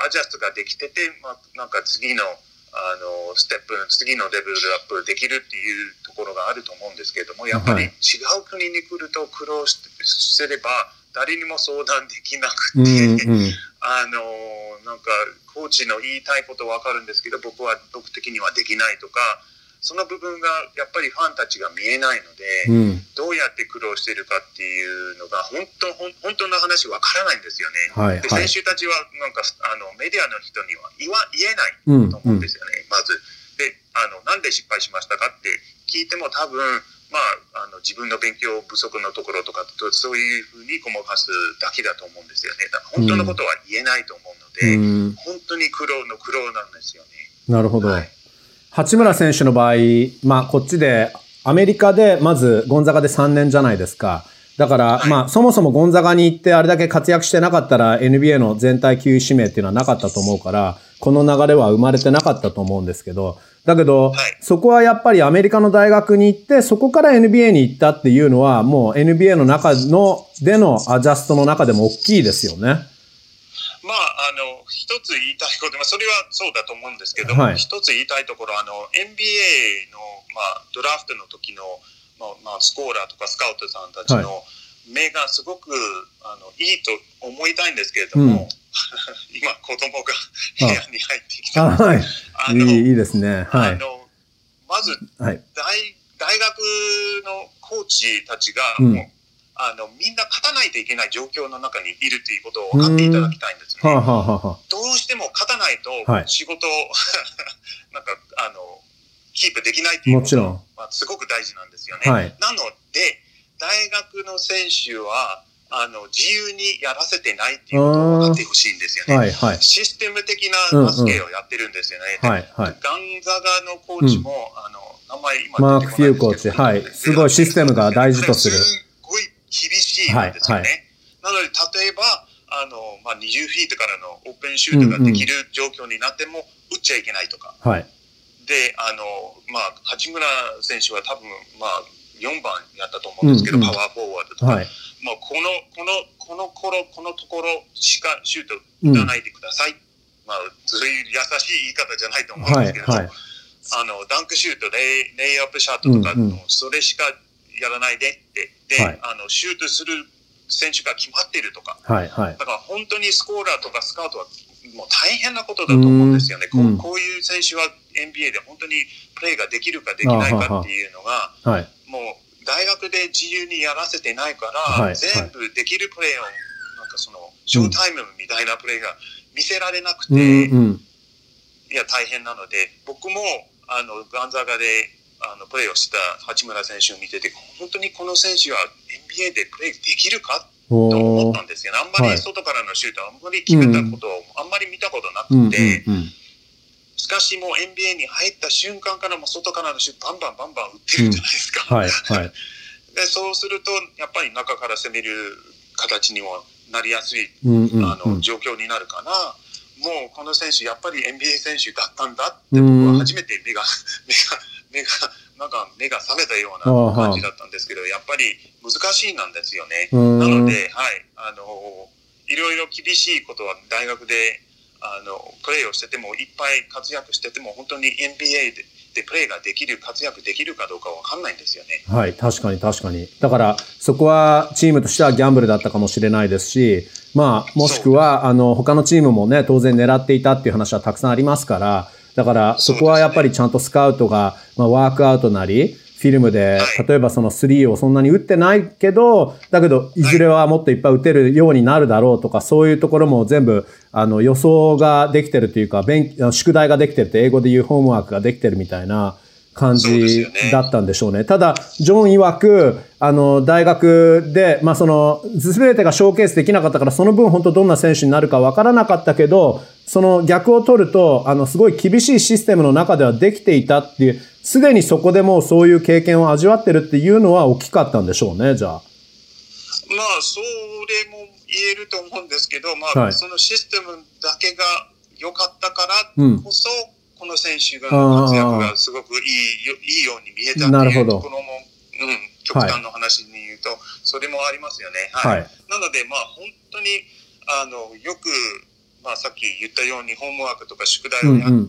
アジャストができてて、まあ、なんか次のあのステップ次のレベルアップできるっていうところがあると思うんですけれどもやっぱり違う国に来ると苦労してすれば誰にも相談できなくて、うんうん、あのなんかコーチの言いたいこと分かるんですけど僕は僕的にはできないとかその部分がやっぱりファンたちが見えないので、うん、どうやって苦労しているかっていうのが本当本当の話わからないんですよね。はい、で選手たちはなんかあのメディアの人には言わ言えないと思うんですよね、うんうん、まず。であのなんで失敗しましたかって聞いても多分まあ、あの自分の勉強不足のところとかそういうふうにごまかすだけだと思うんですよね。だから本当のことは言えないと思うので、うん、本当に苦労の苦労なんですよね。なるほど。はい八村選手の場合、まあ、こっちで、アメリカで、まず、ゴンザガで3年じゃないですか。だから、まあ、そもそもゴンザガに行ってあれだけ活躍してなかったら NBA の全体級指名っていうのはなかったと思うから、この流れは生まれてなかったと思うんですけど、だけど、そこはやっぱりアメリカの大学に行って、そこから NBA に行ったっていうのは、もう NBA の中の、でのアジャストの中でも大きいですよね。まあ、あの、一つ言いたいこと、まあ、それはそうだと思うんですけども、はい、一つ言いたいところ、あの、NBA の、まあ、ドラフトの時の、まあ、まあ、スコーラーとかスカウトさんたちの目がすごく、あの、いいと思いたいんですけれども、うん、[LAUGHS] 今、子供が部屋に入ってきた。はい。あのいいですね。はい。あの、まず、はい、大、大学のコーチたちが、もう、あのみんな勝たないといけない状況の中にいるということを分かっていただきたいんですね。はあはあはあ、どうしても勝たないと仕事を、はい、なんかあのキープできないということはすごく大事なんですよね。はい、なので大学の選手はあの自由にやらせてないっていうことを分かってほしいんですよね。はいはい、システム的なバスケをやってるんですよね。うんうん、はいはい、ガンザガのコーチも、うん、あの名前今マーク・フューコーチ、はい。すごいシステムが大事とする。厳しいんですよね。はいはい、なので、例えば、あの、まあ、20フィートからのオープンシュートができる状況になっても、打っちゃいけないとか。はい、で、あの、まあ、八村選手は多分、まあ、4番やったと思うんですけど、うんうん、パワーフォワードとか、はい、まあ、この、この、この頃、このところしかシュート打たないでください。うん、まあ、そういう優しい言い方じゃないと思うんですけど、はいはい、あの、ダンクシュート、レイレイアップシャートとか、うんうん、それしかやらないでってで、はい、あのシュートする選手が決まっているとか、はいはい、だから本当にスコーラーとかスカウトはもう大変なことだと思うんですよね。こうこういう選手は NBA で本当にプレーができるかできないかっていうのが、はい、もう大学で自由にやらせてないから、はい、全部できるプレーを、なんかその、ショータイムみたいなプレーが見せられなくて、うんうん、いや、大変なので、僕も、あの、ガンザガであのプレーをした八村選手を見てて本当にこの選手は NBA でプレーできるかと思ったんですよ、ね、あんまり外からのシュートあんまり決めたことをあんまり見たことなくて、しかしもう NBA に入った瞬間からも外からのシュートバンバンバンバン打ってるじゃないですか。うん、はいはい、[LAUGHS] でそうするとやっぱり中から攻める形にもなりやすい、あの状況になるかな。もうこの選手やっぱり NBA 選手だったんだって僕は初めて目が [LAUGHS] 目が目が、[LAUGHS] なんか目が覚めたような感じだったんですけど、やっぱり難しいなんですよね。なので、はい、あの、いろいろ厳しいことは大学で、あの、プレーをしてても、いっぱい活躍してても、本当に NBA で、でプレーができる、活躍できるかどうかわかんないんですよね。はい、確かに確かに。だから、そこはチームとしてはギャンブルだったかもしれないですし、まあ、もしくは、あの、他のチームもね、当然狙っていたっていう話はたくさんありますから、だからそこはやっぱりちゃんとスカウトが、まあ、ワークアウトなり、フィルムで、例えばその3をそんなに打ってないけど、だけど、いずれはもっといっぱい打てるようになるだろうとか、そういうところも全部、あの、予想ができてるというか、勉、宿題ができてるって、英語で言うホームワークができてるみたいな感じだったんでしょうね。うねただ、ジョン曰く、あの、大学で、まあ、その、すべてがショーケースできなかったから、その分本当どんな選手になるかわからなかったけど、その逆を取ると、あの、すごい厳しいシステムの中ではできていたっていう、すでにそこでもうそういう経験を味わってるっていうのは大きかったんでしょうね、じゃあ。まあ、それも言えると思うんですけど、まあ、はい、そのシステムだけが良かったからこそ、うんこの選手が活躍がすごくいいよいいように見えたっていうところも、うん、極端の話に言うと、はい、それもありますよね。はい。はい、なので、まあ、本当に、あの、よく、まあ、さっき言ったように、ホームワークとか宿題をやって、うんうん。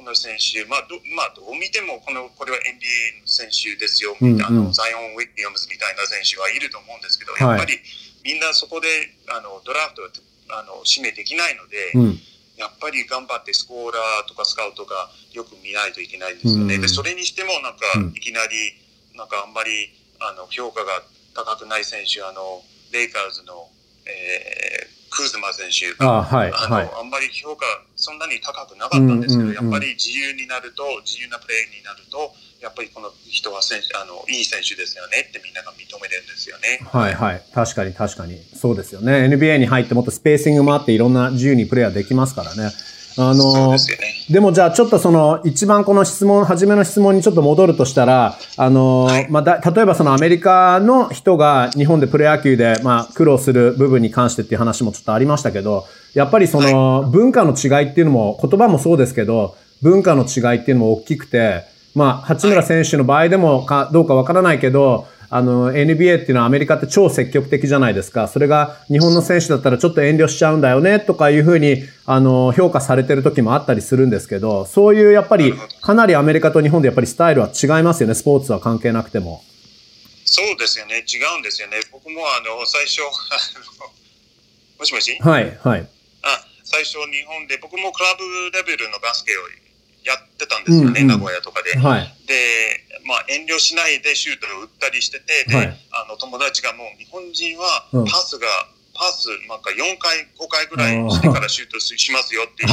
この選手、まあど、まあ、どう見ても、この、これは NBA の選手ですよ、みたいな、うん。うん、ザイオン・ウィリアムズみたいな選手はいると思うんですけど、やっぱり、みんなそこで、あの、ドラフトあの、指名できないので、うんやっぱり頑張ってスコーラーとかスカウトがよく見ないといけないですよね。うん、で、それにしてもなんか、いきなり、なんかあんまり、あの、評価が高くない選手、あの、レイカーズの、えー、クーズマ選手あ,、はい、あの、はい、あんまり評価そんなに高くなかったんですけど、うんうんうん、やっぱり自由になると、自由なプレーになると、やっぱりこの人は選手あのいい選手ですよねってみんなが認めるんですよね。はいはい。確かに確かに。そうですよね。NBA に入ってもっとスペーシングもあっていろんな自由にプレーヤーできますからね。あの、でね、でもじゃあちょっとその一番この質問、初めの質問にちょっと戻るとしたら、あの、はい、まあだ、例えばそのアメリカの人が日本でプロ野球でまあ苦労する部分に関してっていう話もちょっとありましたけど、やっぱりその文化の違いっていうのも、言葉もそうですけど、文化の違いっていうのも大きくて、まあ、八村選手の場合でもかどうかわからないけど、あの、NBA っていうのはアメリカって超積極的じゃないですか。それが日本の選手だったらちょっと遠慮しちゃうんだよねとかいうふうに、あの、評価されてる時もあったりするんですけど、そういうやっぱりかなりアメリカと日本でやっぱりスタイルは違いますよね。スポーツは関係なくても。そうですよね。違うんですよね。僕もあの、最初、もしもし？はい、はい。あ、最初日本で、僕もクラブレベルのバスケをやってたんですよね、うんうん、名古屋とかで。はい、で、まあ、遠慮しないでシュートを打ったりしてて、で、はい、あの友達がもう日本人はパスが、うん、パスなんか4回、5回ぐらいしてからシュートしますよって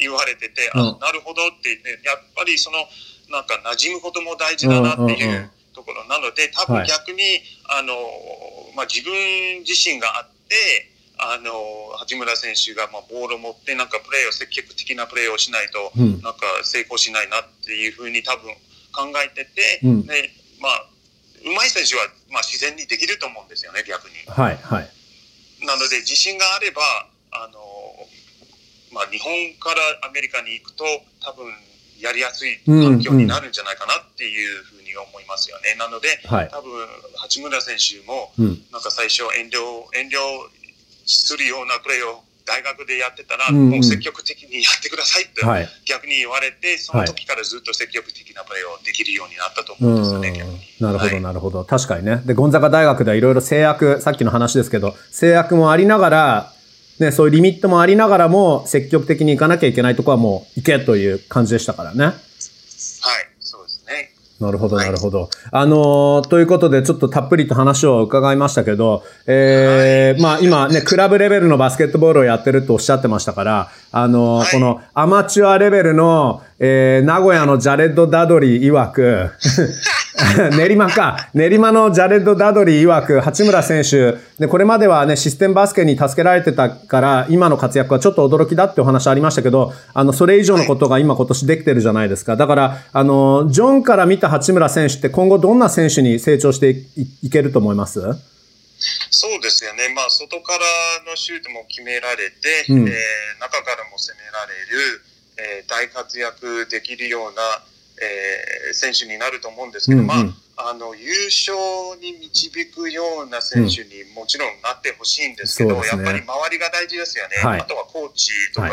言われてて、はいはい、あなるほどって言って、やっぱりその、なんか馴染むことも大事だなっていうところなので、多分逆に、あの、まあ、自分自身があって、あの八村選手がまあボールを持ってなんかプレーを積極的なプレーをしないと、なんか成功しないなっていうふうに多分考えてて、うん、でまあ上手い選手はまあ自然にできると思うんですよね逆に。はいはい。なので自信があればあのまあ日本からアメリカに行くと多分やりやすい環境になるんじゃないかなっていうふうに思いますよね。なので、はい、多分八村選手も、なんか最初遠慮遠慮するようなプレーを大学でやってたら、もう積極的にやってくださいって逆に言われて、その時からずっと積極的なプレーをできるようになったと思うんですよね。なるほど、なるほど。確かにね。で、ゴンザカ大学ではいろいろ制約、さっきの話ですけど、制約もありながら、ね、そういうリミットもありながらも、積極的に行かなきゃいけないとこはもう行けという感じでしたからね。なるほど、なるほど。はい、あのー、ということで、ちょっとたっぷりと話を伺いましたけど、えー、はい、まあ今ね、クラブレベルのバスケットボールをやってるとおっしゃってましたから、あのーはい、このアマチュアレベルの、えー、名古屋のジャレッド・ダドリー曰く、[LAUGHS] 練馬か。練馬のジャレッド・ダドリー曰く、八村選手、で、これまではね、システムバスケに助けられてたから、今の活躍はちょっと驚きだってお話ありましたけど、あの、それ以上のことが今今年できてるじゃないですか。だから、あの、ジョンから見た八村選手って今後どんな選手に成長していけると思います？そうですよね。まあ、外からのシュートも決められて、うん、えー、中からも攻められる、えー、大活躍できるような、えー、選手になると思うんですけど、うんうん、まあ、あの優勝に導くような選手にもちろんなってほしいんですけど、うん。ね、やっぱり周りが大事ですよね、はい、あとはコーチとか、はい、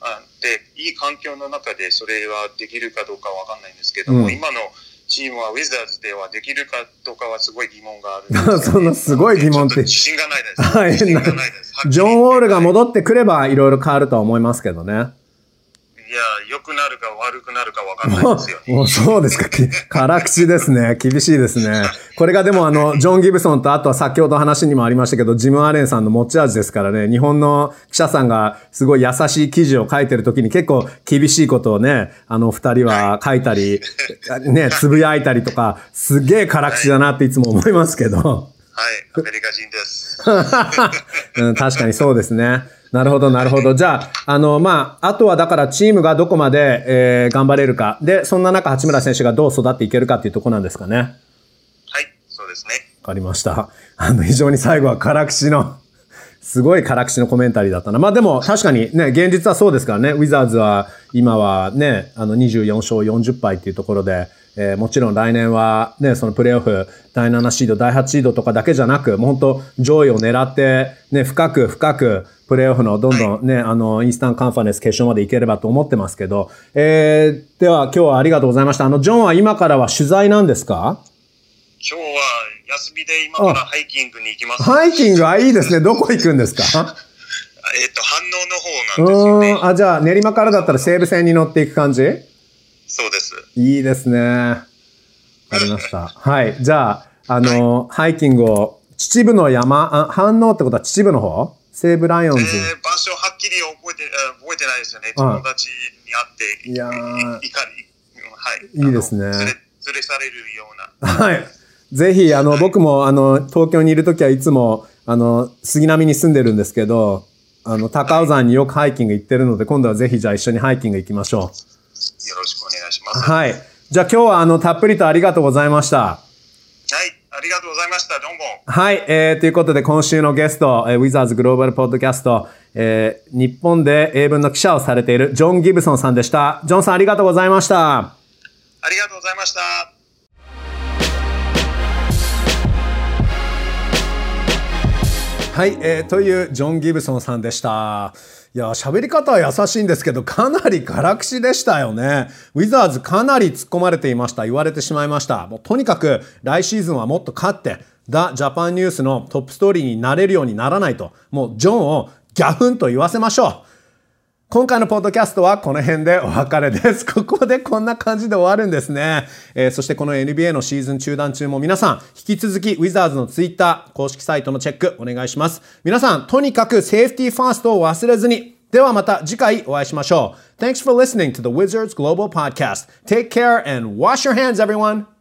あでいい環境の中でそれはできるかどうかわかんないんですけども、うん、今のチームはウィザーズではできるかどうかはすごい疑問がある [LAUGHS] んです、ね、そのす。ごい疑問って。自信がないです。はい。ジョン・ウォールが戻ってくればいろいろ変わるとは思いますけどね。いや、良くなるか悪くなるか分かんないですよ、ね。もうそうですか。辛口ですね。厳しいですね。これがでもあの、ジョン・ギブソンとあとは先ほど話にもありましたけど、ジム・アレンさんの持ち味ですからね、日本の記者さんがすごい優しい記事を書いてる時に結構厳しいことをね、あの二人は書いたり、[LAUGHS] ね、つぶやいたりとか、すげえ辛口だなっていつも思いますけど。はい、アメリカ人です。[LAUGHS] うん、確かにそうですね。なるほど、なるほど。じゃあ、あの、まあ、あとはだからチームがどこまで、えー、頑張れるか。で、そんな中、八村選手がどう育っていけるかっていうところなんですかね。はい、そうですね。わかりました。あの、非常に最後は辛口のすごい辛口のコメンタリーだったな。まあでも確かにね、現実はそうですからね。ウィザーズは今はね、あの24勝40敗っていうところで、えー、もちろん来年はね、そのプレーオフ第7シード、第8シードとかだけじゃなく、もう本当上位を狙ってね、深く深くプレーオフのどんどんね、はい、あの、イースタンカンファレンス決勝まで行ければと思ってますけど、えー、では今日はありがとうございました。あの、ジョンは今からは取材なんですか？今日は休みで今からハイキングに行きます。ハイキングはいいですね。どこ行くんですか？[LAUGHS] えっと、反応の方なんですよね。あ、じゃあ練馬からだったら西武線に乗っていく感じ？そうです。いいですね。わかりました。[LAUGHS] はい。じゃあ、あの、はい、ハイキングを、秩父の山、あ反応ってことは秩父の方？西武ライオンズ。えー、場所はっきり覚えて、覚えてないですよね。友達に会って、いやいかに、はい。いいですね。連れ、連れされるような。はい。ぜひ、あの、僕も、あの、東京にいるときはいつも、あの、杉並に住んでるんですけど、あの、高尾山によくハイキング行ってるので、今度はぜひじゃあ一緒にハイキング行きましょう。よろしくます。はい。じゃあ今日はあの、たっぷりとありがとうございました。はい。ありがとうございました。どうも。はい。えー、ということで今週のゲスト、えー、ウィザーズグローバルポッドキャスト、えー、日本で英文の記者をされているジョン・ギブソンさんでした。ジョンさんありがとうございました。ありがとうございました。はい、えー、というジョン・ギブソンさんでした。いや、喋り方は優しいんですけど、かなり辛口でしたよね。ウィザーズかなり突っ込まれていました。言われてしまいました。もうとにかく来シーズンはもっと勝って、ザ・ジャパンニュースのトップストーリーになれるようにならないと、もうジョンをギャフンと言わせましょう。今回のポッドキャストはこの辺でお別れです。[LAUGHS] ここでこんな感じで終わるんですね。えー、そしてこの NBA のシーズン中断中も皆さん、引き続きウィザーズのツイッター公式サイトのチェックお願いします。皆さん、とにかくセーフティーファーストを忘れずに、ではまた次回お会いしましょう。Thanks for listening to the Wizards Global Podcast. Take care and wash your hands, everyone.